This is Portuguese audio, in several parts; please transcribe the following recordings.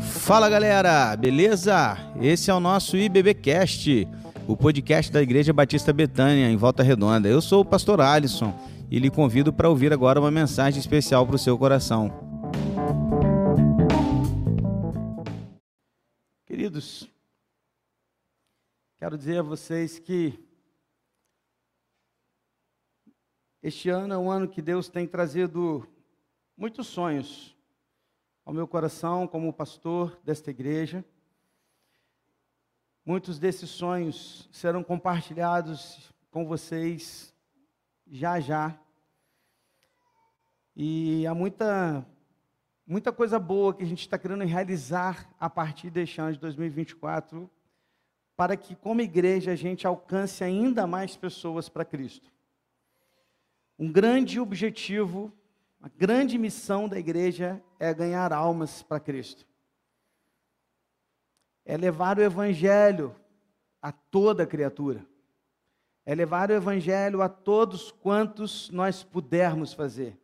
Fala galera, beleza? Esse é o nosso IBBcast, o podcast da Igreja Batista Betânia, em Volta Redonda. Eu sou o pastor Alisson e lhe convido para ouvir agora uma mensagem especial para o seu coração. Queridos, quero dizer a vocês que este ano é um ano que Deus tem trazido muitos sonhos ao meu coração como pastor desta igreja. Muitos desses sonhos serão compartilhados com vocês já já. E há muita, muita coisa boa que a gente está querendo realizar a partir deste ano de 2024, para que, como igreja, a gente alcance ainda mais pessoas para Cristo. Um grande objetivo a grande missão da igreja é ganhar almas para Cristo. É levar o evangelho a toda criatura. É levar o evangelho a todos quantos nós pudermos fazer.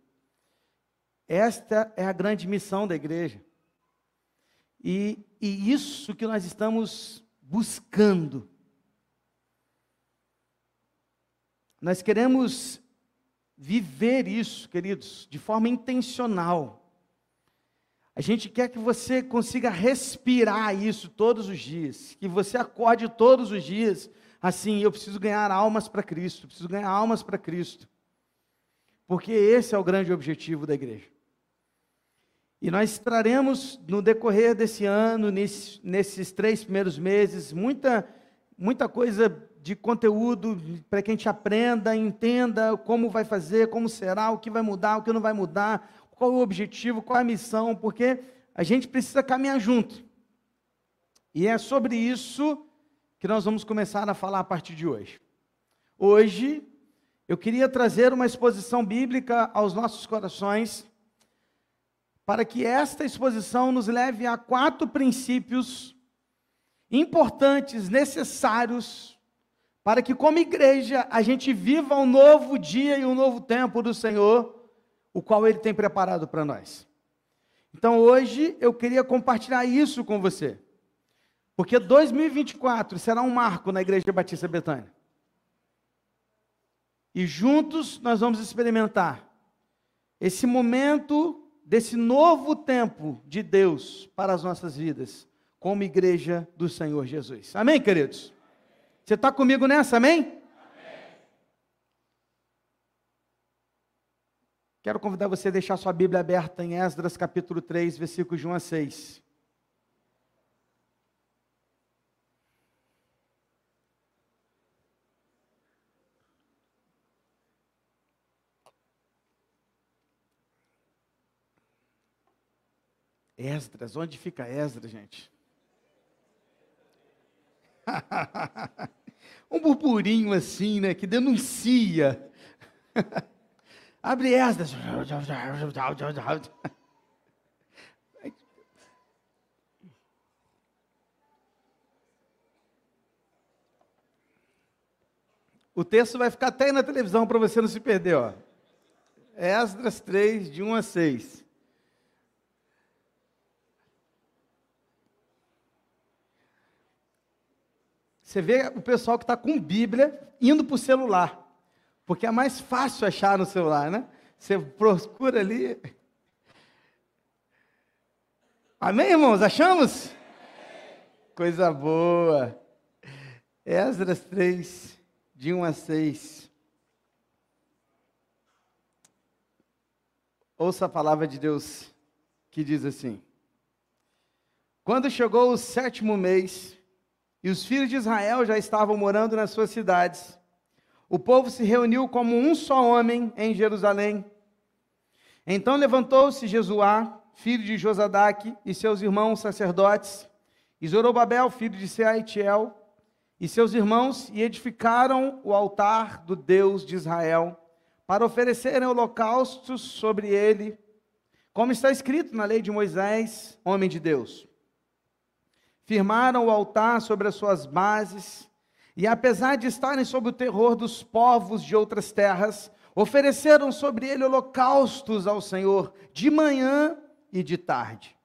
Esta é a grande missão da igreja. E, e isso que nós estamos buscando. Nós queremos viver isso, queridos, de forma intencional. A gente quer que você consiga respirar isso todos os dias, que você acorde todos os dias assim, eu preciso ganhar almas para Cristo, preciso ganhar almas para Cristo. Porque esse é o grande objetivo da igreja. E nós traremos no decorrer desse ano, nesses, três primeiros meses, muita, muita coisa de conteúdo para que a gente aprenda, entenda como vai fazer, como será, o que vai mudar, o que não vai mudar, qual o objetivo, qual a missão, porque a gente precisa caminhar junto. E é sobre isso que nós vamos começar a falar a partir de hoje. Hoje, eu queria trazer uma exposição bíblica aos nossos corações, para que esta exposição nos leve a quatro princípios importantes, necessários, para que, como igreja, a gente viva um novo dia e um novo tempo do Senhor, o qual Ele tem preparado para nós. Então, hoje, eu queria compartilhar isso com você, porque 2024 será um marco na Igreja Batista Betânia. E juntos nós vamos experimentar esse momento desse novo tempo de Deus para as nossas vidas, como igreja do Senhor Jesus. Amém, queridos? Você está comigo nessa, amém? amém? Quero convidar você a deixar sua Bíblia aberta em Esdras capítulo 3, versículos de 1 a 6. Esdras, onde fica Esdras, gente? um burburinho assim, né, que denuncia. Abre Esdras. O texto vai ficar até aí na televisão para você não se perder, ó. Esdras 3, de 1 a 6. Você vê o pessoal que está com Bíblia indo para o celular, porque é mais fácil achar no celular, né? Você procura ali. Amém, irmãos? Achamos? Coisa boa. Esdras 3, de 1 a 6. Ouça a palavra de Deus que diz assim: Quando chegou o sétimo mês, e os filhos de Israel já estavam morando nas suas cidades. O povo se reuniu como um só homem em Jerusalém. Então levantou-se Jesuá, filho de Josadaque, e seus irmãos sacerdotes, e Zorobabel, filho de Seaitiel, e seus irmãos, e edificaram o altar do Deus de Israel, para oferecerem holocaustos sobre ele, como está escrito na lei de Moisés, homem de Deus firmaram o altar sobre as suas bases, e apesar de estarem sob o terror dos povos de outras terras, Ofereceram sobre ele holocaustos ao Senhor de manhã e de tarde.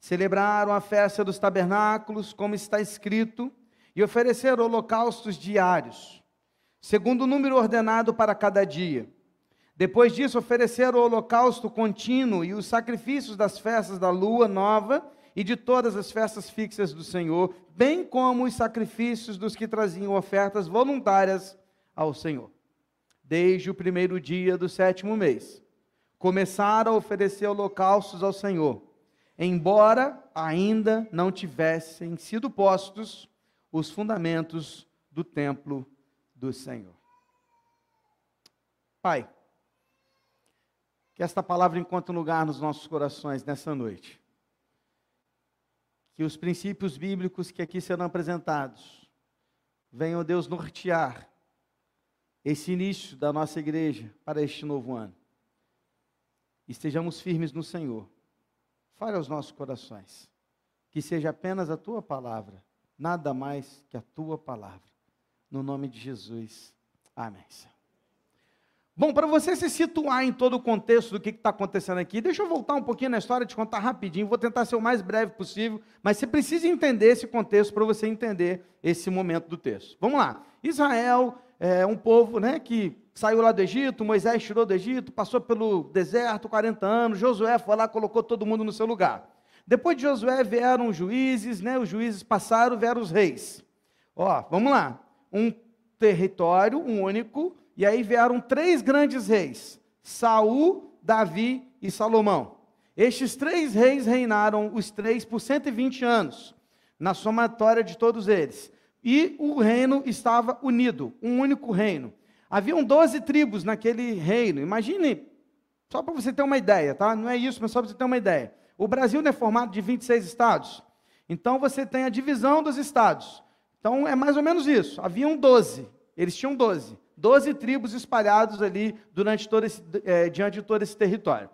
Celebraram a festa dos tabernáculos, como está escrito, e ofereceram holocaustos diários, segundo o número ordenado para cada dia. Depois disso, ofereceram o holocausto contínuo e os sacrifícios das festas da lua nova e de todas as festas fixas do Senhor, bem como os sacrifícios dos que traziam ofertas voluntárias ao Senhor. Desde o primeiro dia do sétimo mês, começaram a oferecer holocaustos ao Senhor, embora ainda não tivessem sido postos os fundamentos do templo do Senhor. Pai, que esta palavra encontre lugar nos nossos corações nessa noite. Que os princípios bíblicos que aqui serão apresentados venham, Deus, nortear esse início da nossa igreja para este novo ano. Estejamos firmes no Senhor. Fale aos nossos corações. Que seja apenas a tua palavra, nada mais que a tua palavra. No nome de Jesus. Amém. Senhor. Bom, para você se situar em todo o contexto do que está acontecendo aqui, deixa eu voltar um pouquinho na história, te contar rapidinho, vou tentar ser o mais breve possível, mas você precisa entender esse contexto para você entender esse momento do texto. Vamos lá. Israel é um povo né, que saiu lá do Egito, Moisés tirou do Egito, passou pelo deserto 40 anos, Josué foi lá, colocou todo mundo no seu lugar. Depois de Josué vieram os juízes, né, os juízes passaram, vieram os reis. Ó, vamos lá. Um território um único, e aí vieram três grandes reis: Saul, Davi e Salomão. Estes três reis reinaram os três por 120 anos, na somatória de todos eles. E o reino estava unido, um único reino. Haviam 12 tribos naquele reino. Imagine, só para você ter uma ideia, tá? Não é isso, mas só para você ter uma ideia. O Brasil é formado de 26 estados. Então você tem a divisão dos estados. Então é mais ou menos isso. Haviam 12. Eles tinham 12. Doze tribos espalhados ali durante todo esse, é, diante de todo esse território.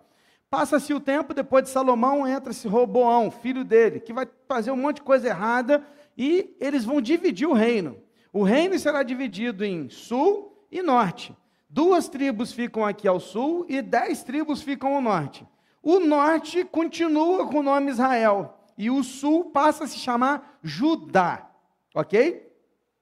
Passa-se o tempo, depois de Salomão entra esse Roboão, filho dele, que vai fazer um monte de coisa errada e eles vão dividir o reino. O reino será dividido em sul e norte. Duas tribos ficam aqui ao sul e dez tribos ficam ao norte. O norte continua com o nome Israel e o sul passa a se chamar Judá, ok?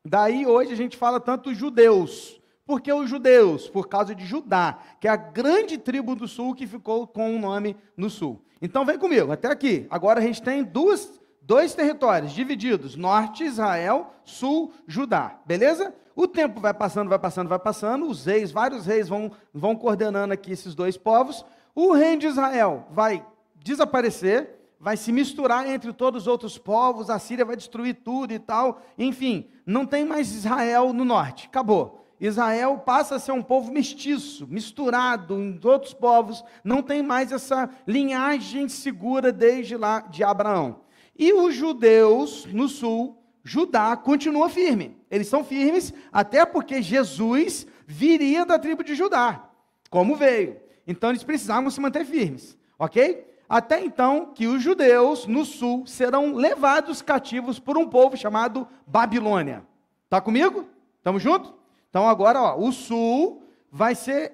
Daí hoje a gente fala tanto judeus, por que os judeus? Por causa de Judá, que é a grande tribo do sul que ficou com o nome no sul. Então vem comigo, até aqui. Agora a gente tem duas, dois territórios divididos: norte, Israel, sul, Judá. Beleza? O tempo vai passando, vai passando, vai passando. Os reis, vários reis vão, vão coordenando aqui esses dois povos. O reino de Israel vai desaparecer, vai se misturar entre todos os outros povos. A Síria vai destruir tudo e tal. Enfim, não tem mais Israel no norte. Acabou. Israel passa a ser um povo mestiço, misturado em outros povos, não tem mais essa linhagem segura desde lá de Abraão. E os judeus no sul, Judá continua firme. Eles são firmes até porque Jesus viria da tribo de Judá, como veio. Então eles precisavam se manter firmes, ok? Até então que os judeus no sul serão levados cativos por um povo chamado Babilônia. Tá comigo? Estamos juntos? Então agora, ó, o sul vai ser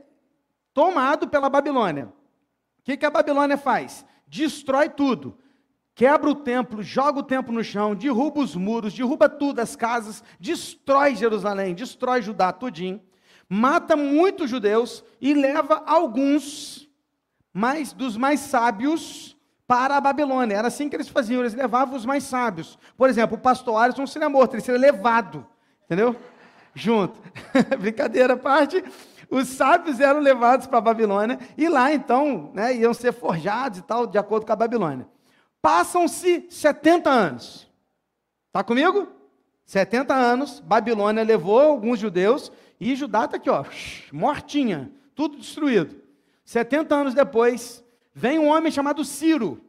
tomado pela Babilônia. O que, que a Babilônia faz? Destrói tudo. Quebra o templo, joga o templo no chão, derruba os muros, derruba tudo, as casas, destrói Jerusalém, destrói Judá tudinho, mata muitos judeus e leva alguns mais dos mais sábios para a Babilônia. Era assim que eles faziam, eles levavam os mais sábios. Por exemplo, o pastor Alisson seria morto, ele seria levado, entendeu? Junto. Brincadeira à parte, os sábios eram levados para a Babilônia e lá então né, iam ser forjados e tal, de acordo com a Babilônia. Passam-se 70 anos. Está comigo? 70 anos, Babilônia levou alguns judeus e Judá está aqui, ó, mortinha, tudo destruído. 70 anos depois, vem um homem chamado Ciro.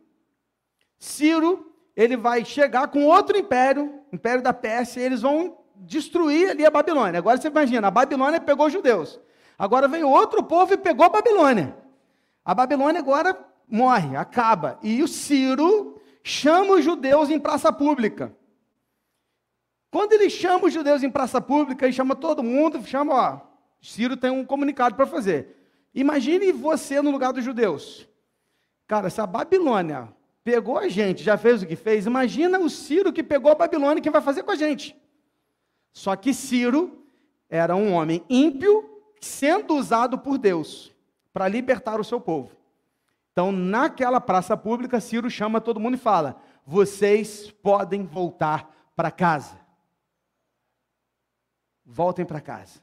Ciro, ele vai chegar com outro império, império da Pérsia, e eles vão destruir ali a Babilônia. Agora você imagina, a Babilônia pegou os judeus. Agora veio outro povo e pegou a Babilônia. A Babilônia agora morre, acaba. E o Ciro chama os judeus em praça pública. Quando ele chama os judeus em praça pública, ele chama todo mundo, chama, ó, Ciro tem um comunicado para fazer. Imagine você no lugar dos judeus. Cara, se a Babilônia pegou a gente, já fez o que fez, imagina o Ciro que pegou a Babilônia, que vai fazer com a gente. Só que Ciro era um homem ímpio, sendo usado por Deus para libertar o seu povo. Então, naquela praça pública, Ciro chama todo mundo e fala: vocês podem voltar para casa. Voltem para casa.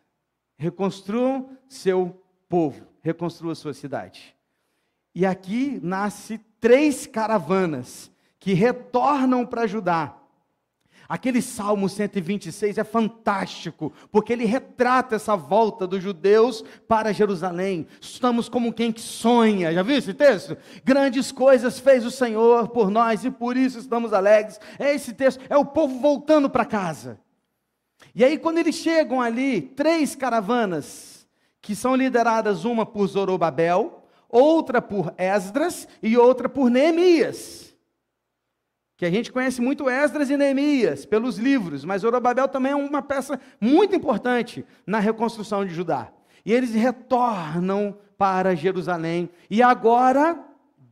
Reconstruam seu povo, reconstruam sua cidade. E aqui nasce três caravanas que retornam para Judá Aquele Salmo 126 é fantástico, porque ele retrata essa volta dos judeus para Jerusalém. Estamos como quem que sonha, já viu esse texto? Grandes coisas fez o Senhor por nós e por isso estamos alegres. É esse texto, é o povo voltando para casa. E aí, quando eles chegam ali, três caravanas, que são lideradas uma por Zorobabel, outra por Esdras e outra por Neemias que a gente conhece muito Esdras e Neemias pelos livros, mas Zorobabel também é uma peça muito importante na reconstrução de Judá. E eles retornam para Jerusalém. E agora,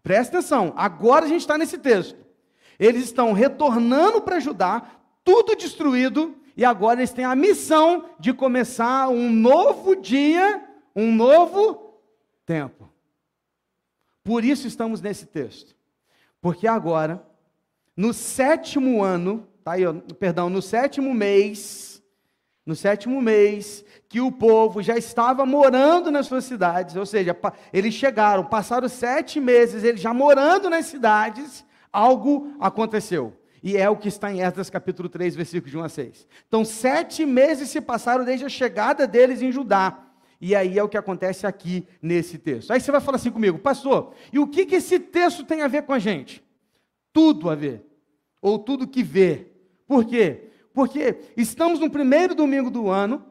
presta atenção, agora a gente está nesse texto. Eles estão retornando para Judá, tudo destruído, e agora eles têm a missão de começar um novo dia, um novo tempo. Por isso estamos nesse texto. Porque agora no sétimo ano, tá aí, perdão, no sétimo mês, no sétimo mês, que o povo já estava morando nas suas cidades, ou seja, eles chegaram, passaram sete meses, eles já morando nas cidades, algo aconteceu. E é o que está em Esdras capítulo 3, versículos de 1 a 6. Então, sete meses se passaram desde a chegada deles em Judá. E aí é o que acontece aqui nesse texto. Aí você vai falar assim comigo, pastor, e o que, que esse texto tem a ver com a gente? Tudo a ver ou tudo que vê. Por quê? Porque estamos no primeiro domingo do ano,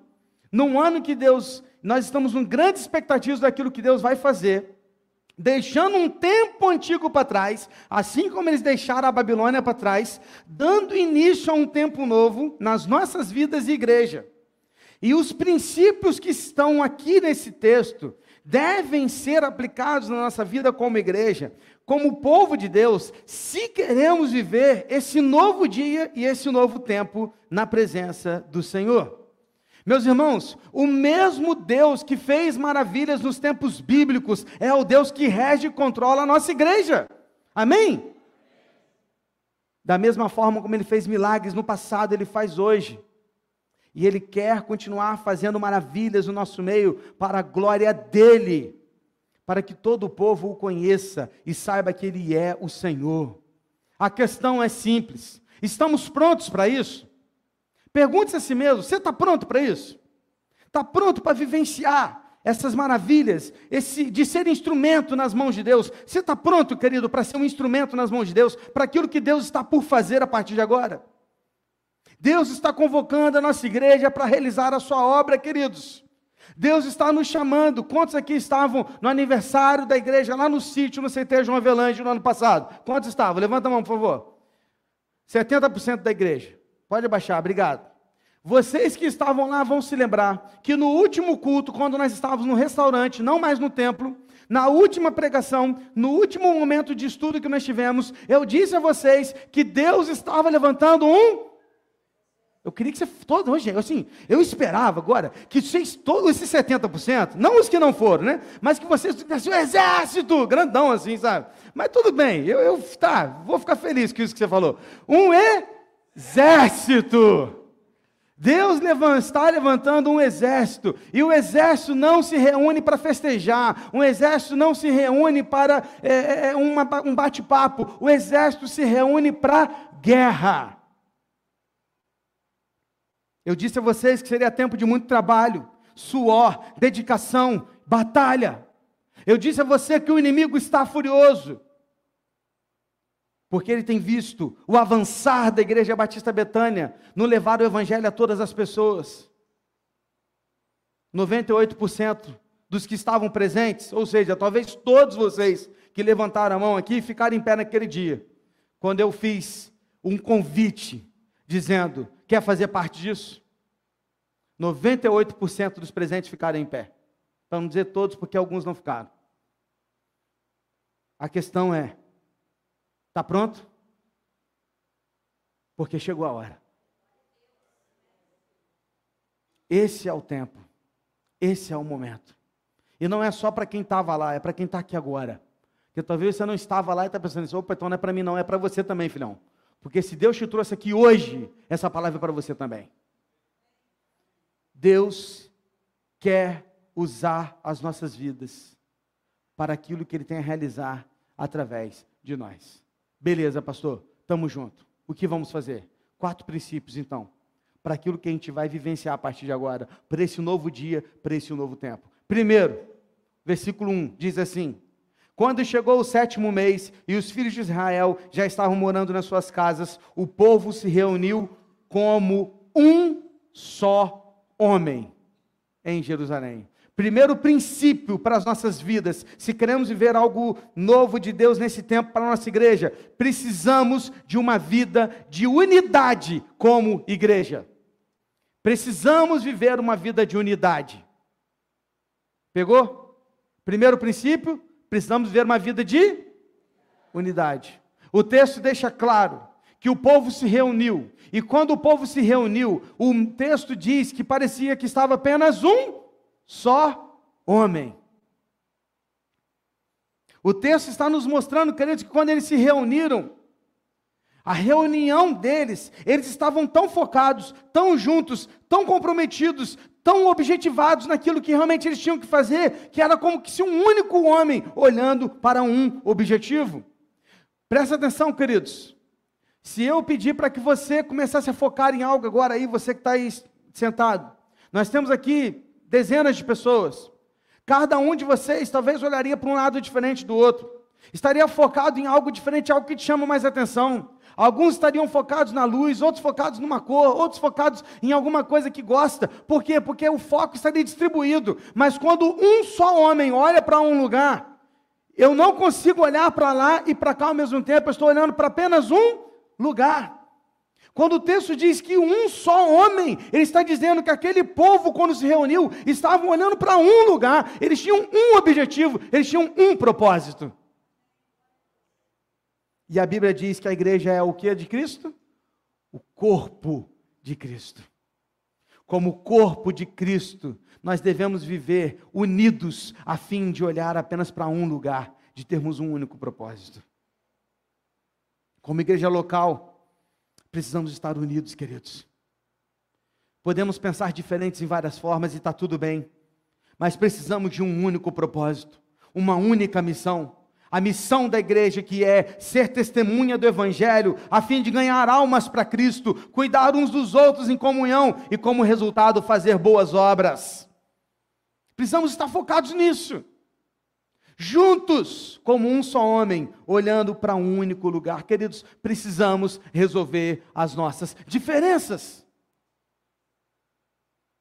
num ano que Deus, nós estamos com grandes expectativas daquilo que Deus vai fazer, deixando um tempo antigo para trás, assim como eles deixaram a Babilônia para trás, dando início a um tempo novo nas nossas vidas de igreja. E os princípios que estão aqui nesse texto devem ser aplicados na nossa vida como igreja, como povo de Deus, se queremos viver esse novo dia e esse novo tempo na presença do Senhor. Meus irmãos, o mesmo Deus que fez maravilhas nos tempos bíblicos é o Deus que rege e controla a nossa igreja. Amém? Da mesma forma como ele fez milagres no passado, ele faz hoje. E ele quer continuar fazendo maravilhas no nosso meio para a glória dele para que todo o povo o conheça e saiba que Ele é o Senhor. A questão é simples: estamos prontos para isso? Pergunte-se a si mesmo: você está pronto para isso? Está pronto para vivenciar essas maravilhas, esse, de ser instrumento nas mãos de Deus? Você está pronto, querido, para ser um instrumento nas mãos de Deus, para aquilo que Deus está por fazer a partir de agora? Deus está convocando a nossa igreja para realizar a sua obra, queridos. Deus está nos chamando. Quantos aqui estavam no aniversário da igreja lá no sítio, no CT João Avelange, no ano passado? Quantos estavam? Levanta a mão, por favor. 70% da igreja. Pode abaixar, obrigado. Vocês que estavam lá vão se lembrar que no último culto, quando nós estávamos no restaurante, não mais no templo, na última pregação, no último momento de estudo que nós tivemos, eu disse a vocês que Deus estava levantando um eu queria que você, todo, hoje, assim, eu esperava agora que vocês, todos esses 70%, não os que não foram, né? Mas que vocês tivessem um exército grandão assim, sabe? Mas tudo bem, eu, eu tá, vou ficar feliz com isso que você falou. Um exército. Deus está levantando um exército, e o exército não se reúne para festejar, um exército não se reúne para é, é, é uma, um bate-papo, o exército se reúne para guerra. Eu disse a vocês que seria tempo de muito trabalho, suor, dedicação, batalha. Eu disse a você que o inimigo está furioso, porque ele tem visto o avançar da Igreja Batista Betânia no levar o Evangelho a todas as pessoas. 98% dos que estavam presentes, ou seja, talvez todos vocês que levantaram a mão aqui ficaram em pé naquele dia, quando eu fiz um convite dizendo: Quer fazer parte disso? 98% dos presentes ficaram em pé. Para não dizer todos, porque alguns não ficaram. A questão é: está pronto? Porque chegou a hora. Esse é o tempo. Esse é o momento. E não é só para quem estava lá, é para quem está aqui agora. Porque talvez você não estava lá e está pensando assim, opa, então não é para mim não, é para você também, filhão. Porque se Deus te trouxe aqui hoje, essa palavra é para você também. Deus quer usar as nossas vidas para aquilo que Ele tem a realizar através de nós. Beleza, pastor, estamos junto. O que vamos fazer? Quatro princípios, então, para aquilo que a gente vai vivenciar a partir de agora, para esse novo dia, para esse novo tempo. Primeiro, versículo 1 diz assim: Quando chegou o sétimo mês e os filhos de Israel já estavam morando nas suas casas, o povo se reuniu como um só homem em Jerusalém. Primeiro princípio para as nossas vidas, se queremos viver algo novo de Deus nesse tempo para a nossa igreja, precisamos de uma vida de unidade como igreja. Precisamos viver uma vida de unidade. Pegou? Primeiro princípio, precisamos viver uma vida de unidade. O texto deixa claro que o povo se reuniu, e quando o povo se reuniu, o texto diz que parecia que estava apenas um só homem. O texto está nos mostrando, queridos, que quando eles se reuniram, a reunião deles, eles estavam tão focados, tão juntos, tão comprometidos, tão objetivados naquilo que realmente eles tinham que fazer, que era como se um único homem olhando para um objetivo. Presta atenção, queridos. Se eu pedir para que você começasse a focar em algo agora aí, você que está aí sentado, nós temos aqui dezenas de pessoas. Cada um de vocês talvez olharia para um lado diferente do outro. Estaria focado em algo diferente, algo que te chama mais atenção. Alguns estariam focados na luz, outros focados numa cor, outros focados em alguma coisa que gosta. Por quê? Porque o foco estaria distribuído. Mas quando um só homem olha para um lugar, eu não consigo olhar para lá e para cá ao mesmo tempo, eu estou olhando para apenas um lugar. Quando o texto diz que um só homem, ele está dizendo que aquele povo, quando se reuniu, estavam olhando para um lugar, eles tinham um objetivo, eles tinham um propósito. E a Bíblia diz que a igreja é o que de Cristo? O corpo de Cristo. Como corpo de Cristo, nós devemos viver unidos a fim de olhar apenas para um lugar, de termos um único propósito. Como igreja local, Precisamos estar unidos, queridos. Podemos pensar diferentes em várias formas e está tudo bem, mas precisamos de um único propósito, uma única missão. A missão da igreja que é ser testemunha do Evangelho, a fim de ganhar almas para Cristo, cuidar uns dos outros em comunhão e, como resultado, fazer boas obras. Precisamos estar focados nisso juntos, como um só homem, olhando para um único lugar. Queridos, precisamos resolver as nossas diferenças.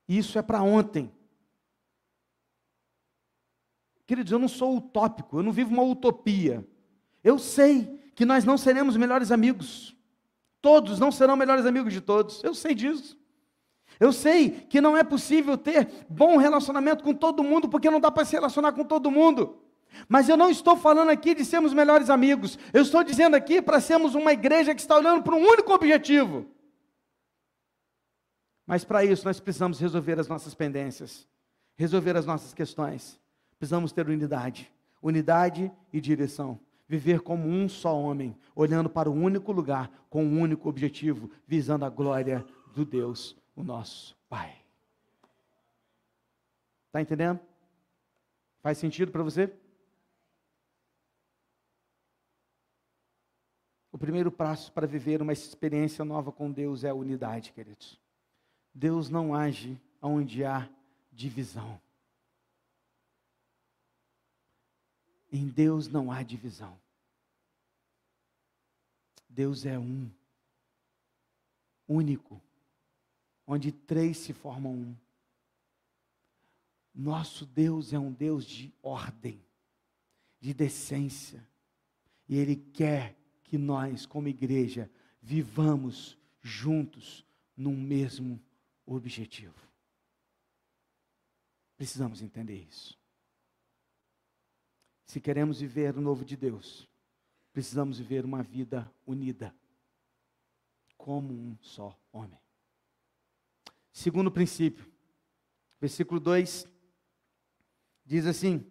Isso é para ontem. Queridos, eu não sou utópico, eu não vivo uma utopia. Eu sei que nós não seremos melhores amigos. Todos não serão melhores amigos de todos. Eu sei disso. Eu sei que não é possível ter bom relacionamento com todo mundo, porque não dá para se relacionar com todo mundo. Mas eu não estou falando aqui de sermos melhores amigos. Eu estou dizendo aqui para sermos uma igreja que está olhando para um único objetivo. Mas para isso nós precisamos resolver as nossas pendências, resolver as nossas questões. Precisamos ter unidade, unidade e direção. Viver como um só homem, olhando para o único lugar, com um único objetivo, visando a glória do Deus, o nosso Pai. Está entendendo? Faz sentido para você? O primeiro passo para viver uma experiência nova com Deus é a unidade, queridos. Deus não age onde há divisão. Em Deus não há divisão. Deus é um, único, onde três se formam um. Nosso Deus é um Deus de ordem, de decência, e Ele quer que nós, como igreja, vivamos juntos num mesmo objetivo. Precisamos entender isso. Se queremos viver o novo de Deus, precisamos viver uma vida unida, como um só homem. Segundo princípio, versículo 2 diz assim: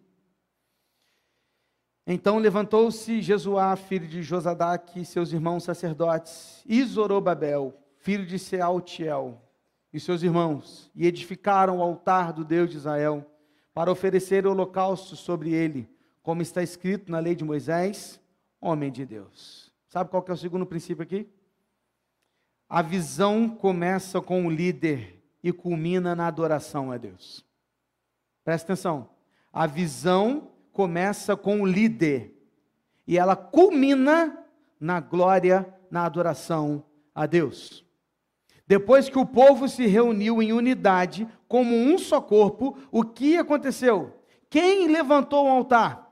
Então levantou-se Jesuá, filho de Josadaque, e seus irmãos sacerdotes, e Zorobabel, filho de Sealtiel, e seus irmãos, e edificaram o altar do Deus de Israel, para oferecer holocausto sobre ele, como está escrito na lei de Moisés, homem de Deus. Sabe qual que é o segundo princípio aqui? A visão começa com o líder e culmina na adoração a Deus. Presta atenção. A visão começa com o líder e ela culmina na glória, na adoração a Deus. Depois que o povo se reuniu em unidade, como um só corpo, o que aconteceu? Quem levantou o altar?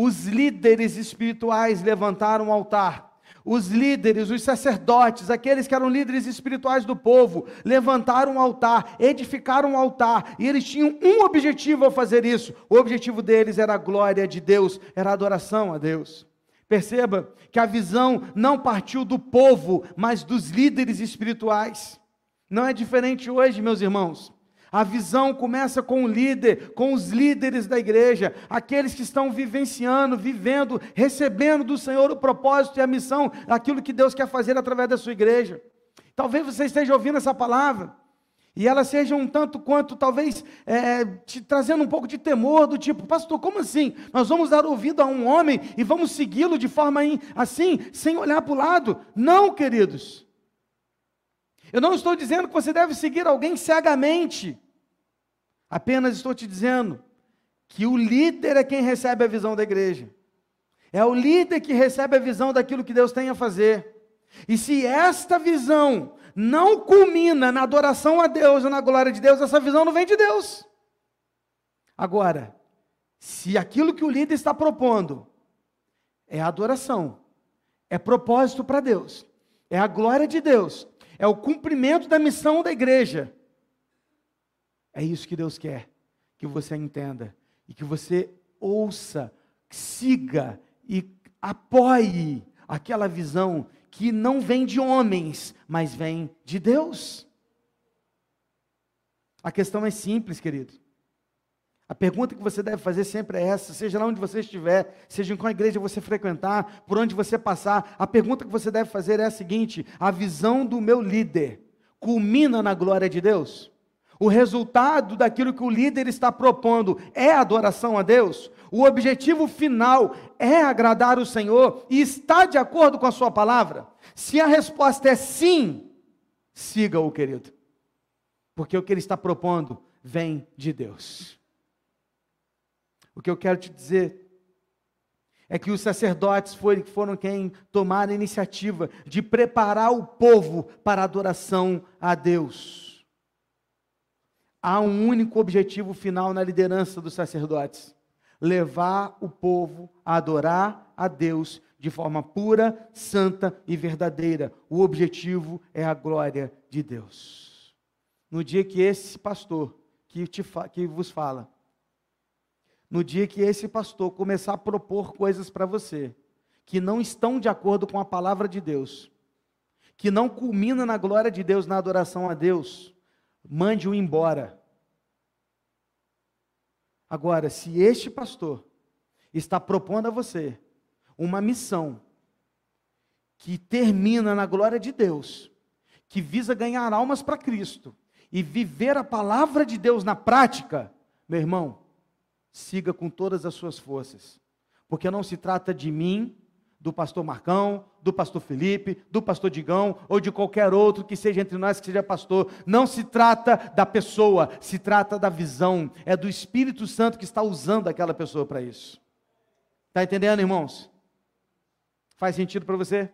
Os líderes espirituais levantaram o altar. Os líderes, os sacerdotes, aqueles que eram líderes espirituais do povo, levantaram um altar, edificaram um altar, e eles tinham um objetivo ao fazer isso. O objetivo deles era a glória de Deus, era a adoração a Deus. Perceba que a visão não partiu do povo, mas dos líderes espirituais. Não é diferente hoje, meus irmãos. A visão começa com o líder, com os líderes da igreja, aqueles que estão vivenciando, vivendo, recebendo do Senhor o propósito e a missão, aquilo que Deus quer fazer através da sua igreja. Talvez você esteja ouvindo essa palavra e ela seja um tanto quanto, talvez, é, te trazendo um pouco de temor, do tipo, pastor, como assim? Nós vamos dar ouvido a um homem e vamos segui-lo de forma assim, sem olhar para o lado? Não, queridos. Eu não estou dizendo que você deve seguir alguém cegamente. Apenas estou te dizendo que o líder é quem recebe a visão da igreja. É o líder que recebe a visão daquilo que Deus tem a fazer. E se esta visão não culmina na adoração a Deus e na glória de Deus, essa visão não vem de Deus. Agora, se aquilo que o líder está propondo é adoração, é propósito para Deus, é a glória de Deus, é o cumprimento da missão da igreja. É isso que Deus quer que você entenda e que você ouça, siga e apoie aquela visão que não vem de homens, mas vem de Deus. A questão é simples, querido. A pergunta que você deve fazer sempre é essa, seja lá onde você estiver, seja em qual igreja você frequentar, por onde você passar, a pergunta que você deve fazer é a seguinte: a visão do meu líder culmina na glória de Deus? O resultado daquilo que o líder está propondo é adoração a Deus? O objetivo final é agradar o Senhor e está de acordo com a sua palavra? Se a resposta é sim, siga-o, querido. Porque o que ele está propondo vem de Deus. O que eu quero te dizer é que os sacerdotes foram quem tomaram a iniciativa de preparar o povo para a adoração a Deus. Há um único objetivo final na liderança dos sacerdotes: levar o povo a adorar a Deus de forma pura, santa e verdadeira. O objetivo é a glória de Deus. No dia que esse pastor que, te, que vos fala no dia que esse pastor começar a propor coisas para você que não estão de acordo com a palavra de Deus, que não culmina na glória de Deus, na adoração a Deus, mande-o embora. Agora, se este pastor está propondo a você uma missão que termina na glória de Deus, que visa ganhar almas para Cristo e viver a palavra de Deus na prática, meu irmão, siga com todas as suas forças. Porque não se trata de mim, do pastor Marcão, do pastor Felipe, do pastor Digão ou de qualquer outro que seja entre nós que seja pastor. Não se trata da pessoa, se trata da visão. É do Espírito Santo que está usando aquela pessoa para isso. Está entendendo, irmãos? Faz sentido para você?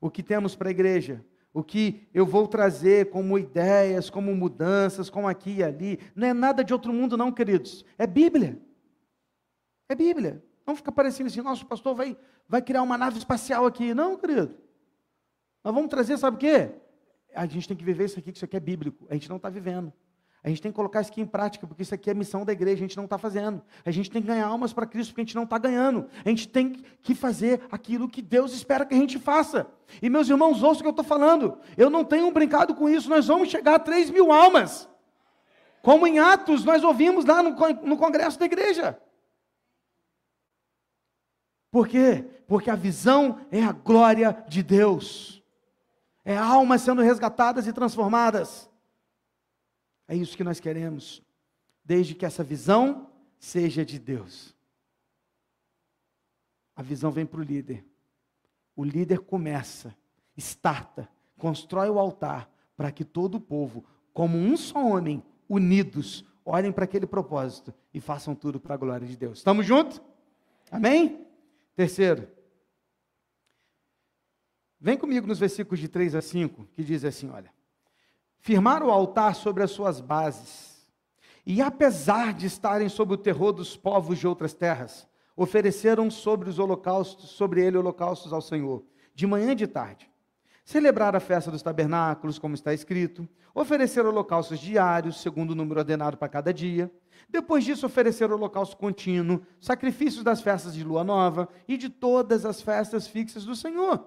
O que temos para a igreja? O que eu vou trazer como ideias, como mudanças, como aqui e ali, não é nada de outro mundo, não, queridos. É Bíblia. É Bíblia. Não fica parecendo assim, nosso pastor vai, vai criar uma nave espacial aqui. Não, querido. Nós vamos trazer, sabe o quê? A gente tem que viver isso aqui, que isso aqui é bíblico. A gente não está vivendo. A gente tem que colocar isso aqui em prática, porque isso aqui é missão da igreja, a gente não está fazendo. A gente tem que ganhar almas para Cristo, porque a gente não está ganhando. A gente tem que fazer aquilo que Deus espera que a gente faça. E meus irmãos, ouçam o que eu estou falando. Eu não tenho brincado com isso, nós vamos chegar a 3 mil almas. Como em Atos, nós ouvimos lá no, no congresso da igreja. Por quê? Porque a visão é a glória de Deus. É almas sendo resgatadas e transformadas. É isso que nós queremos, desde que essa visão seja de Deus. A visão vem para o líder. O líder começa, starta, constrói o altar para que todo o povo, como um só homem, unidos, olhem para aquele propósito e façam tudo para a glória de Deus. Estamos juntos? Amém? Terceiro. Vem comigo nos versículos de 3 a 5, que diz assim: olha. Firmaram o altar sobre as suas bases. E apesar de estarem sob o terror dos povos de outras terras, ofereceram sobre os holocaustos, sobre ele holocaustos ao Senhor, de manhã e de tarde. Celebraram a festa dos tabernáculos, como está escrito, ofereceram holocaustos diários, segundo o número ordenado para cada dia. Depois disso, ofereceram holocausto contínuo, sacrifícios das festas de lua nova e de todas as festas fixas do Senhor,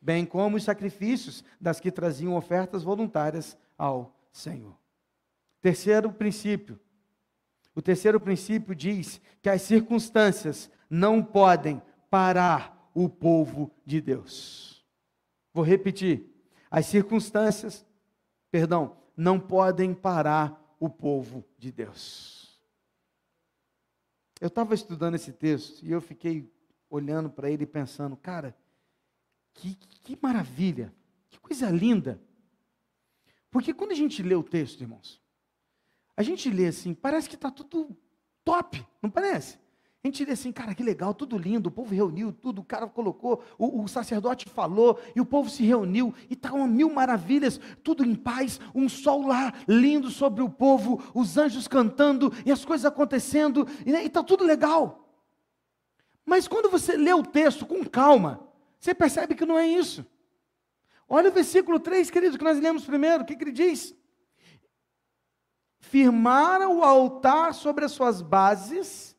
bem como os sacrifícios das que traziam ofertas voluntárias ao Senhor. Terceiro princípio. O terceiro princípio diz que as circunstâncias não podem parar o povo de Deus. Vou repetir. As circunstâncias, perdão, não podem parar o povo de Deus. Eu estava estudando esse texto e eu fiquei olhando para ele e pensando, cara, que, que maravilha, que coisa linda porque quando a gente lê o texto, irmãos, a gente lê assim, parece que está tudo top, não parece? A gente lê assim, cara, que legal, tudo lindo, o povo reuniu tudo, o cara colocou, o, o sacerdote falou, e o povo se reuniu, e está uma mil maravilhas, tudo em paz, um sol lá lindo sobre o povo, os anjos cantando, e as coisas acontecendo, e né, está tudo legal. Mas quando você lê o texto com calma, você percebe que não é isso. Olha o versículo 3, querido, que nós lemos primeiro. O que, que ele diz? Firmaram o altar sobre as suas bases,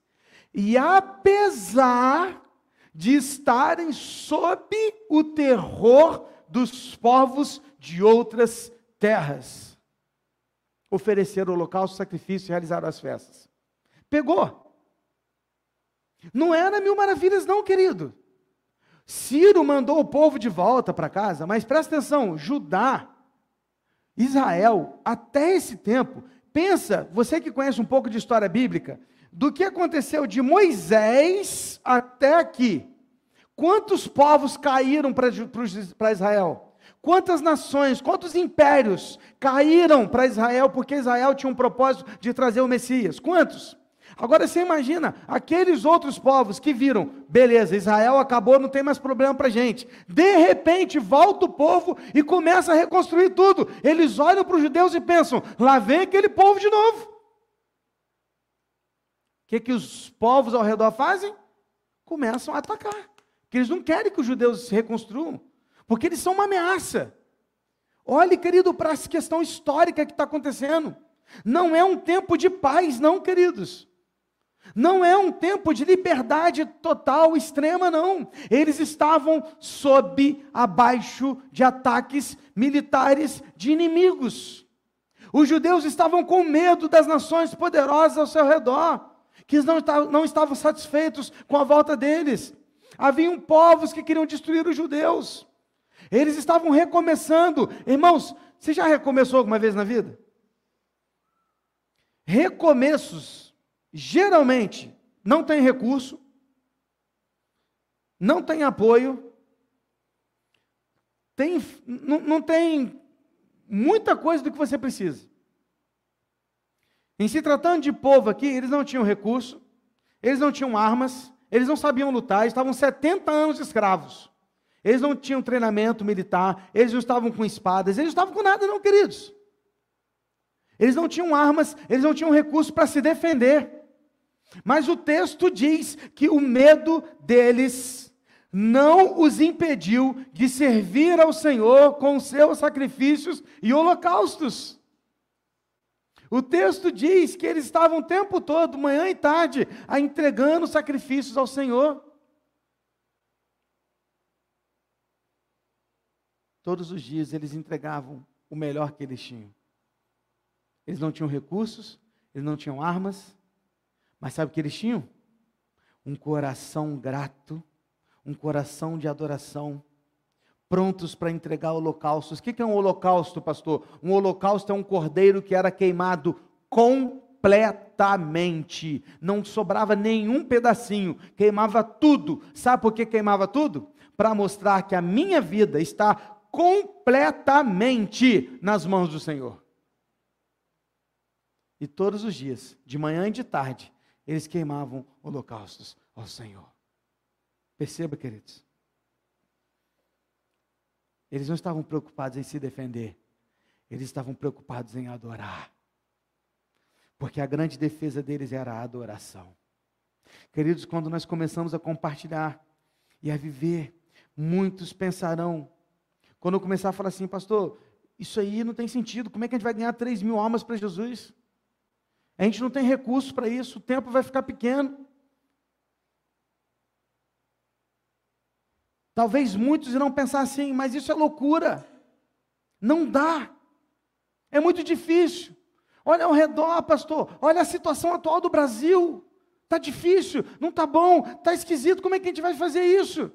e apesar de estarem sob o terror dos povos de outras terras, ofereceram holocausto, sacrifício e realizaram as festas. Pegou. Não era mil maravilhas, não, querido. Ciro mandou o povo de volta para casa, mas presta atenção: Judá, Israel, até esse tempo, pensa, você que conhece um pouco de história bíblica, do que aconteceu de Moisés até aqui. Quantos povos caíram para Israel? Quantas nações, quantos impérios caíram para Israel porque Israel tinha um propósito de trazer o Messias? Quantos? Agora você imagina aqueles outros povos que viram, beleza, Israel acabou, não tem mais problema para gente. De repente volta o povo e começa a reconstruir tudo. Eles olham para os judeus e pensam: lá vem aquele povo de novo. O que, que os povos ao redor fazem? Começam a atacar. Porque eles não querem que os judeus se reconstruam, porque eles são uma ameaça. Olhe, querido, para essa questão histórica que está acontecendo. Não é um tempo de paz, não, queridos. Não é um tempo de liberdade total, extrema, não. Eles estavam sob, abaixo de ataques militares de inimigos. Os judeus estavam com medo das nações poderosas ao seu redor, que não não estavam satisfeitos com a volta deles. Haviam povos que queriam destruir os judeus. Eles estavam recomeçando. Irmãos, você já recomeçou alguma vez na vida? Recomeços geralmente não tem recurso, não tem apoio, tem, não, não tem muita coisa do que você precisa. Em se tratando de povo aqui, eles não tinham recurso, eles não tinham armas, eles não sabiam lutar, estavam 70 anos escravos. Eles não tinham treinamento militar, eles não estavam com espadas, eles não estavam com nada, não, queridos. Eles não tinham armas, eles não tinham recurso para se defender. Mas o texto diz que o medo deles não os impediu de servir ao Senhor com seus sacrifícios e holocaustos. O texto diz que eles estavam o tempo todo, manhã e tarde, a entregando sacrifícios ao Senhor. Todos os dias eles entregavam o melhor que eles tinham. Eles não tinham recursos, eles não tinham armas, mas sabe o que eles tinham? Um coração grato, um coração de adoração, prontos para entregar holocaustos. O que é um holocausto, pastor? Um holocausto é um cordeiro que era queimado completamente, não sobrava nenhum pedacinho, queimava tudo. Sabe por que queimava tudo? Para mostrar que a minha vida está completamente nas mãos do Senhor. E todos os dias, de manhã e de tarde, eles queimavam holocaustos ao Senhor. Perceba, queridos. Eles não estavam preocupados em se defender, eles estavam preocupados em adorar. Porque a grande defesa deles era a adoração. Queridos, quando nós começamos a compartilhar e a viver, muitos pensarão quando eu começar a falar assim, pastor, isso aí não tem sentido, como é que a gente vai ganhar 3 mil almas para Jesus? A gente não tem recursos para isso, o tempo vai ficar pequeno. Talvez muitos irão pensar assim, mas isso é loucura. Não dá. É muito difícil. Olha ao redor, pastor. Olha a situação atual do Brasil. Está difícil, não está bom, está esquisito. Como é que a gente vai fazer isso?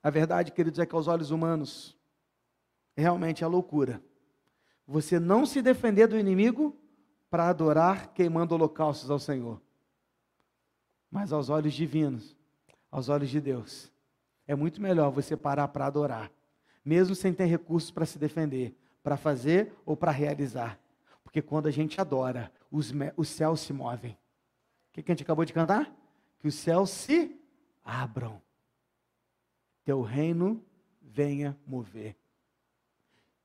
A verdade, queridos, é que aos olhos humanos, realmente é loucura. Você não se defender do inimigo para adorar queimando holocaustos ao Senhor. Mas aos olhos divinos, aos olhos de Deus, é muito melhor você parar para adorar, mesmo sem ter recursos para se defender, para fazer ou para realizar. Porque quando a gente adora, os, os céus se movem. O que, que a gente acabou de cantar? Que os céus se abram teu reino venha mover.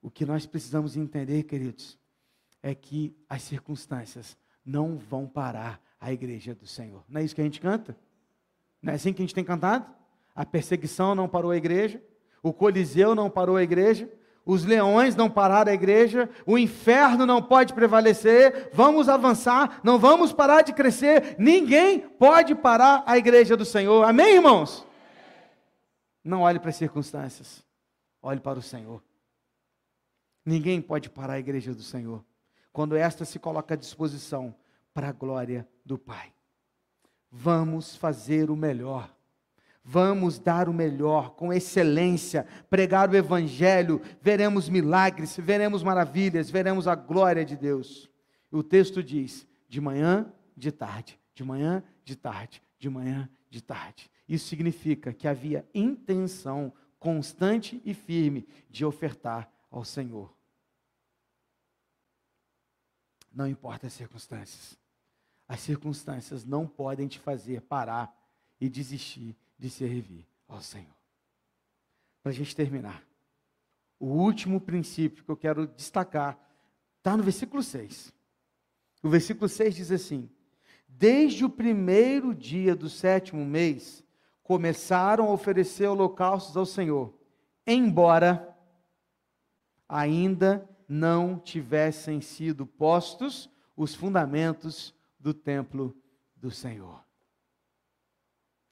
O que nós precisamos entender, queridos, é que as circunstâncias não vão parar a igreja do Senhor. Não é isso que a gente canta? Não é assim que a gente tem cantado? A perseguição não parou a igreja, o Coliseu não parou a igreja, os leões não pararam a igreja, o inferno não pode prevalecer, vamos avançar, não vamos parar de crescer, ninguém pode parar a igreja do Senhor. Amém, irmãos? Não olhe para as circunstâncias, olhe para o Senhor. Ninguém pode parar a igreja do Senhor quando esta se coloca à disposição para a glória do Pai. Vamos fazer o melhor. Vamos dar o melhor, com excelência, pregar o Evangelho, veremos milagres, veremos maravilhas, veremos a glória de Deus. O texto diz: de manhã, de tarde, de manhã, de tarde, de manhã, de tarde. Isso significa que havia intenção constante e firme de ofertar ao Senhor. Não importa as circunstâncias. As circunstâncias não podem te fazer parar e desistir de servir ao Senhor. Para a gente terminar, o último princípio que eu quero destacar está no versículo 6. O versículo 6 diz assim: Desde o primeiro dia do sétimo mês, começaram a oferecer holocaustos ao Senhor, embora ainda não tivessem sido postos os fundamentos do templo do Senhor.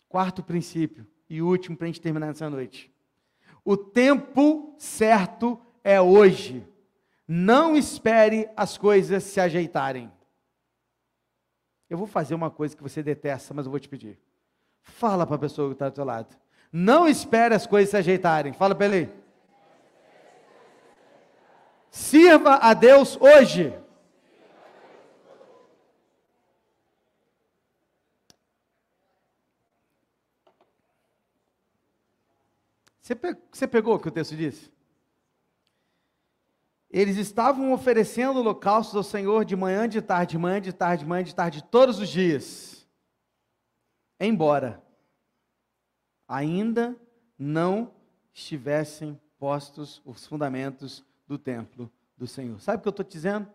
Quarto princípio e último para a gente terminar essa noite. O tempo certo é hoje. Não espere as coisas se ajeitarem. Eu vou fazer uma coisa que você detesta, mas eu vou te pedir. Fala para a pessoa que está do seu lado. Não espere as coisas se ajeitarem. Fala para ele. Sirva a Deus hoje. Você pegou o que o texto disse? Eles estavam oferecendo holocaustos ao Senhor de manhã, de tarde, de manhã, de tarde, de manhã, de tarde, todos os dias embora ainda não estivessem postos os fundamentos do templo do Senhor. Sabe o que eu estou dizendo?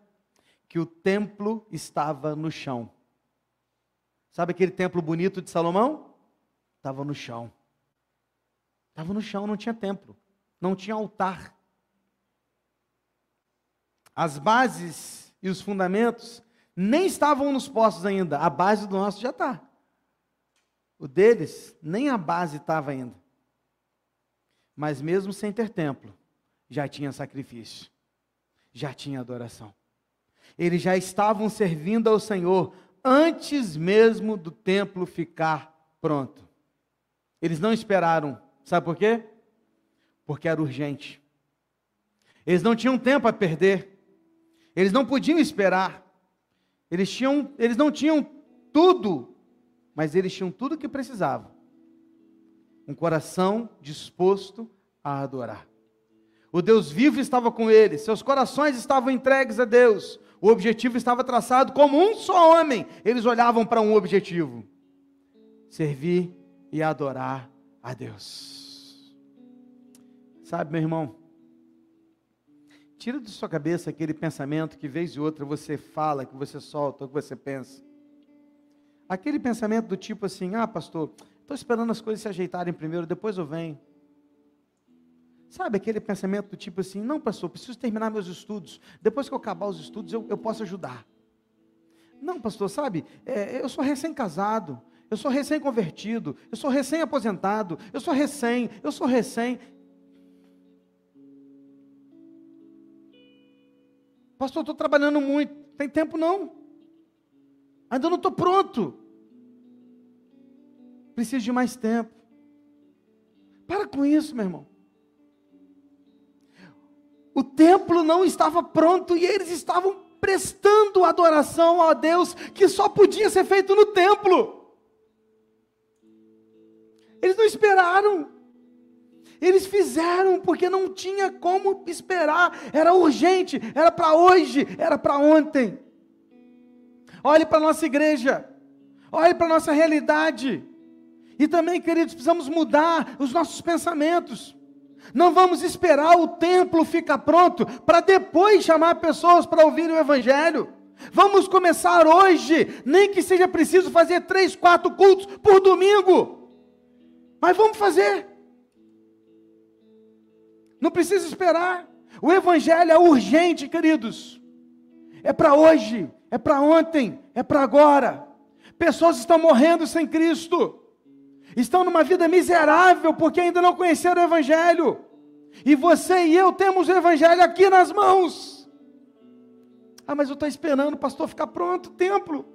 Que o templo estava no chão. Sabe aquele templo bonito de Salomão? Estava no chão. Estava no chão, não tinha templo, não tinha altar. as bases e os fundamentos nem estavam nos postos ainda, a base do nosso já está. O deles, nem a base estava ainda. Mas mesmo sem ter templo, já tinha sacrifício, já tinha adoração. Eles já estavam servindo ao Senhor antes mesmo do templo ficar pronto. Eles não esperaram, sabe por quê? Porque era urgente. Eles não tinham tempo a perder. Eles não podiam esperar. Eles, tinham, eles não tinham tudo, mas eles tinham tudo o que precisavam. Um coração disposto a adorar. O Deus vivo estava com eles, seus corações estavam entregues a Deus. O objetivo estava traçado como um só homem. Eles olhavam para um objetivo: servir e adorar a Deus. Sabe, meu irmão, tira de sua cabeça aquele pensamento que vez e outra você fala, que você solta, que você pensa. Aquele pensamento do tipo assim: ah, pastor, estou esperando as coisas se ajeitarem primeiro, depois eu venho. Sabe aquele pensamento do tipo assim: não, pastor, preciso terminar meus estudos. Depois que eu acabar os estudos, eu, eu posso ajudar. Não, pastor, sabe, é, eu sou recém-casado, eu sou recém-convertido, eu sou recém-aposentado, eu sou recém, eu sou recém. Pastor, estou trabalhando muito, tem tempo não. Ainda não estou pronto. Preciso de mais tempo. Para com isso, meu irmão. O templo não estava pronto e eles estavam prestando adoração a Deus que só podia ser feito no templo. Eles não esperaram. Eles fizeram porque não tinha como esperar, era urgente, era para hoje, era para ontem. Olhe para a nossa igreja, olhe para a nossa realidade. E também, queridos, precisamos mudar os nossos pensamentos. Não vamos esperar o templo ficar pronto para depois chamar pessoas para ouvir o Evangelho. Vamos começar hoje, nem que seja preciso fazer três, quatro cultos por domingo. Mas vamos fazer. Não precisa esperar. O Evangelho é urgente, queridos. É para hoje, é para ontem, é para agora. Pessoas estão morrendo sem Cristo estão numa vida miserável porque ainda não conheceram o Evangelho. E você e eu temos o Evangelho aqui nas mãos. Ah, mas eu estou esperando o pastor ficar pronto, templo.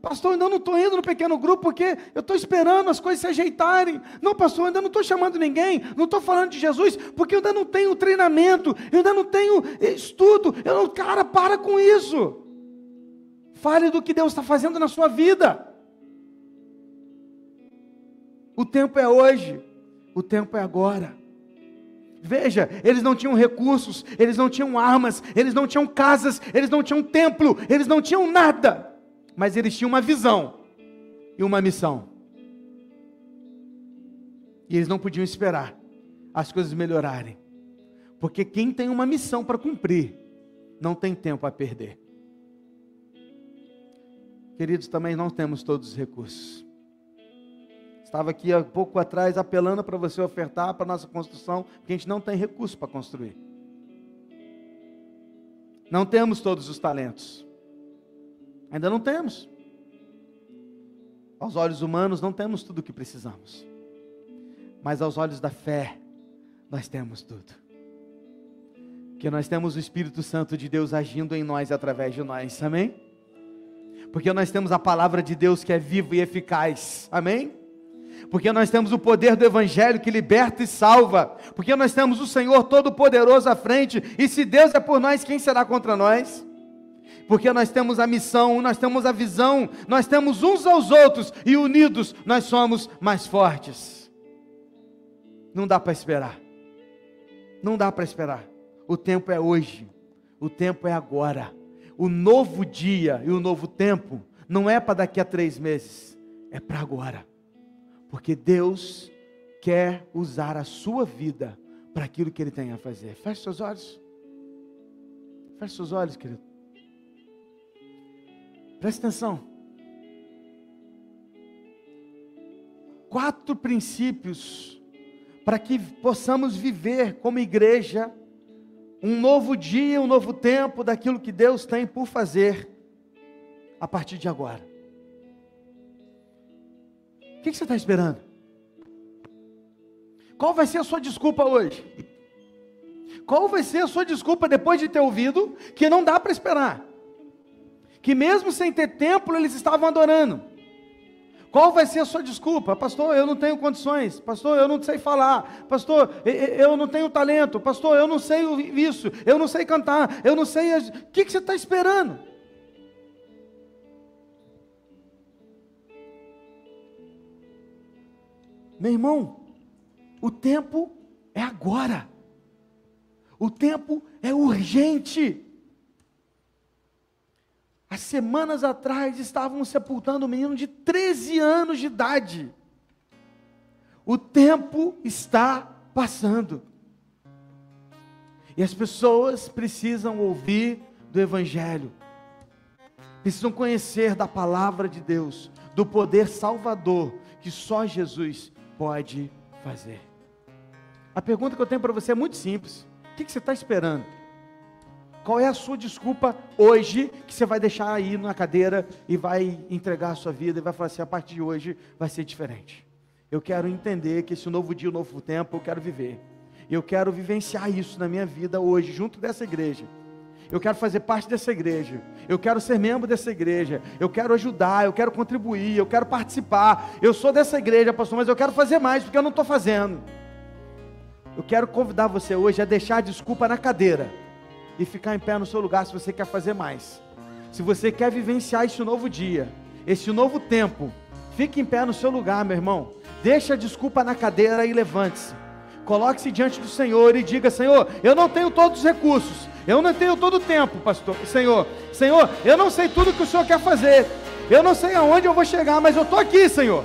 Pastor, ainda não estou indo no pequeno grupo porque eu estou esperando as coisas se ajeitarem. Não, pastor, ainda não estou chamando ninguém, não estou falando de Jesus, porque eu ainda não tenho treinamento, eu ainda não tenho estudo. Eu não, cara, para com isso. Fale do que Deus está fazendo na sua vida. O tempo é hoje, o tempo é agora. Veja, eles não tinham recursos, eles não tinham armas, eles não tinham casas, eles não tinham templo, eles não tinham nada, mas eles tinham uma visão e uma missão. E eles não podiam esperar as coisas melhorarem, porque quem tem uma missão para cumprir não tem tempo a perder. Queridos, também não temos todos os recursos. Estava aqui há pouco atrás apelando para você ofertar para a nossa construção, porque a gente não tem recurso para construir. Não temos todos os talentos. Ainda não temos. Aos olhos humanos não temos tudo o que precisamos. Mas aos olhos da fé, nós temos tudo. Porque nós temos o Espírito Santo de Deus agindo em nós e através de nós. Amém? Porque nós temos a palavra de Deus que é viva e eficaz. Amém? Porque nós temos o poder do Evangelho que liberta e salva, porque nós temos o Senhor Todo-Poderoso à frente, e se Deus é por nós, quem será contra nós? Porque nós temos a missão, nós temos a visão, nós temos uns aos outros, e unidos nós somos mais fortes. Não dá para esperar, não dá para esperar, o tempo é hoje, o tempo é agora, o novo dia e o novo tempo não é para daqui a três meses, é para agora. Porque Deus quer usar a sua vida para aquilo que Ele tem a fazer. Feche seus olhos. Feche seus olhos, querido. Preste atenção. Quatro princípios para que possamos viver como igreja um novo dia, um novo tempo daquilo que Deus tem por fazer a partir de agora. O que, você está esperando? Qual vai ser a sua desculpa hoje? Qual vai ser a sua desculpa depois de ter ouvido que não dá para esperar? Que mesmo sem ter templo, eles estavam adorando. Qual vai ser a sua desculpa? Pastor, eu não tenho condições. Pastor, eu não sei falar. Pastor, eu não tenho talento. Pastor, eu não sei isso. Eu não sei cantar. Eu não sei. O que você está esperando? Meu irmão, o tempo é agora. O tempo é urgente. Há semanas atrás estavam sepultando um menino de 13 anos de idade. O tempo está passando. E as pessoas precisam ouvir do Evangelho, precisam conhecer da palavra de Deus, do poder salvador que só Jesus pode fazer. A pergunta que eu tenho para você é muito simples: o que você está esperando? Qual é a sua desculpa hoje que você vai deixar aí na cadeira e vai entregar a sua vida e vai falar assim: a partir de hoje vai ser diferente. Eu quero entender que esse novo dia, um novo tempo, eu quero viver. Eu quero vivenciar isso na minha vida hoje, junto dessa igreja. Eu quero fazer parte dessa igreja. Eu quero ser membro dessa igreja. Eu quero ajudar, eu quero contribuir, eu quero participar. Eu sou dessa igreja, pastor, mas eu quero fazer mais porque eu não estou fazendo. Eu quero convidar você hoje a deixar a desculpa na cadeira e ficar em pé no seu lugar se você quer fazer mais. Se você quer vivenciar esse novo dia, esse novo tempo, fique em pé no seu lugar, meu irmão. Deixa a desculpa na cadeira e levante-se. Coloque-se diante do Senhor e diga: Senhor, eu não tenho todos os recursos, eu não tenho todo o tempo, pastor. Senhor, Senhor, eu não sei tudo que o Senhor quer fazer, eu não sei aonde eu vou chegar, mas eu estou aqui, Senhor.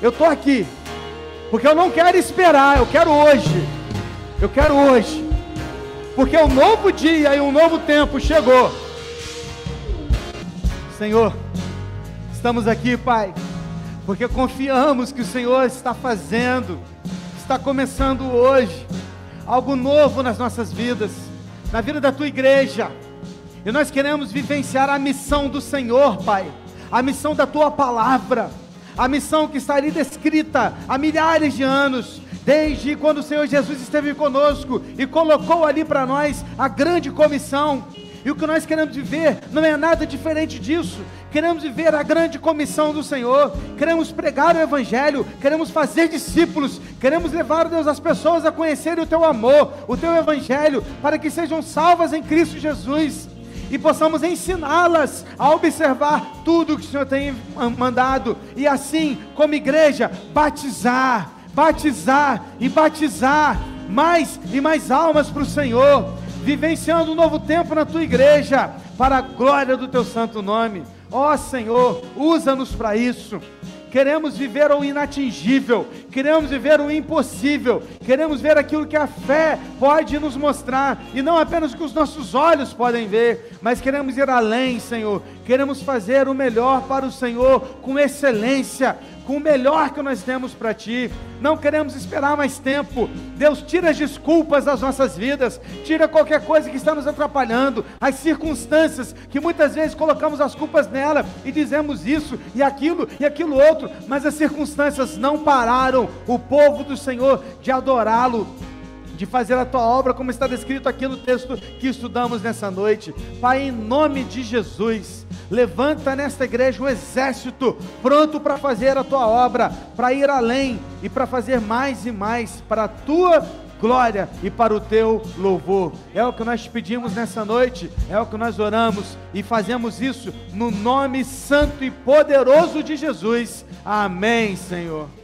Eu estou aqui, porque eu não quero esperar, eu quero hoje. Eu quero hoje porque um novo dia e um novo tempo chegou. Senhor, estamos aqui, Pai, porque confiamos que o Senhor está fazendo, está começando hoje, algo novo nas nossas vidas, na vida da tua igreja, e nós queremos vivenciar a missão do Senhor, Pai, a missão da tua palavra, a missão que está ali descrita há milhares de anos, desde quando o Senhor Jesus esteve conosco e colocou ali para nós a grande comissão. E o que nós queremos viver não é nada diferente disso. Queremos viver a grande comissão do Senhor. Queremos pregar o Evangelho. Queremos fazer discípulos. Queremos levar, Deus, as pessoas a conhecerem o Teu amor, o Teu Evangelho, para que sejam salvas em Cristo Jesus. E possamos ensiná-las a observar tudo que o Senhor tem mandado. E assim, como igreja, batizar batizar e batizar mais e mais almas para o Senhor, vivenciando um novo tempo na tua igreja, para a glória do teu santo nome. Ó oh, Senhor, usa-nos para isso. Queremos viver o inatingível, queremos viver o impossível, queremos ver aquilo que a fé pode nos mostrar, e não apenas o que os nossos olhos podem ver, mas queremos ir além, Senhor. Queremos fazer o melhor para o Senhor com excelência, com o melhor que nós temos para Ti. Não queremos esperar mais tempo. Deus, tira as desculpas das nossas vidas, tira qualquer coisa que está nos atrapalhando, as circunstâncias que muitas vezes colocamos as culpas nela e dizemos isso e aquilo e aquilo outro, mas as circunstâncias não pararam. O povo do Senhor de adorá-lo de fazer a tua obra, como está descrito aqui no texto que estudamos nessa noite. Pai, em nome de Jesus, levanta nesta igreja um exército pronto para fazer a tua obra, para ir além e para fazer mais e mais para a tua glória e para o teu louvor. É o que nós pedimos nessa noite, é o que nós oramos e fazemos isso no nome santo e poderoso de Jesus. Amém, Senhor.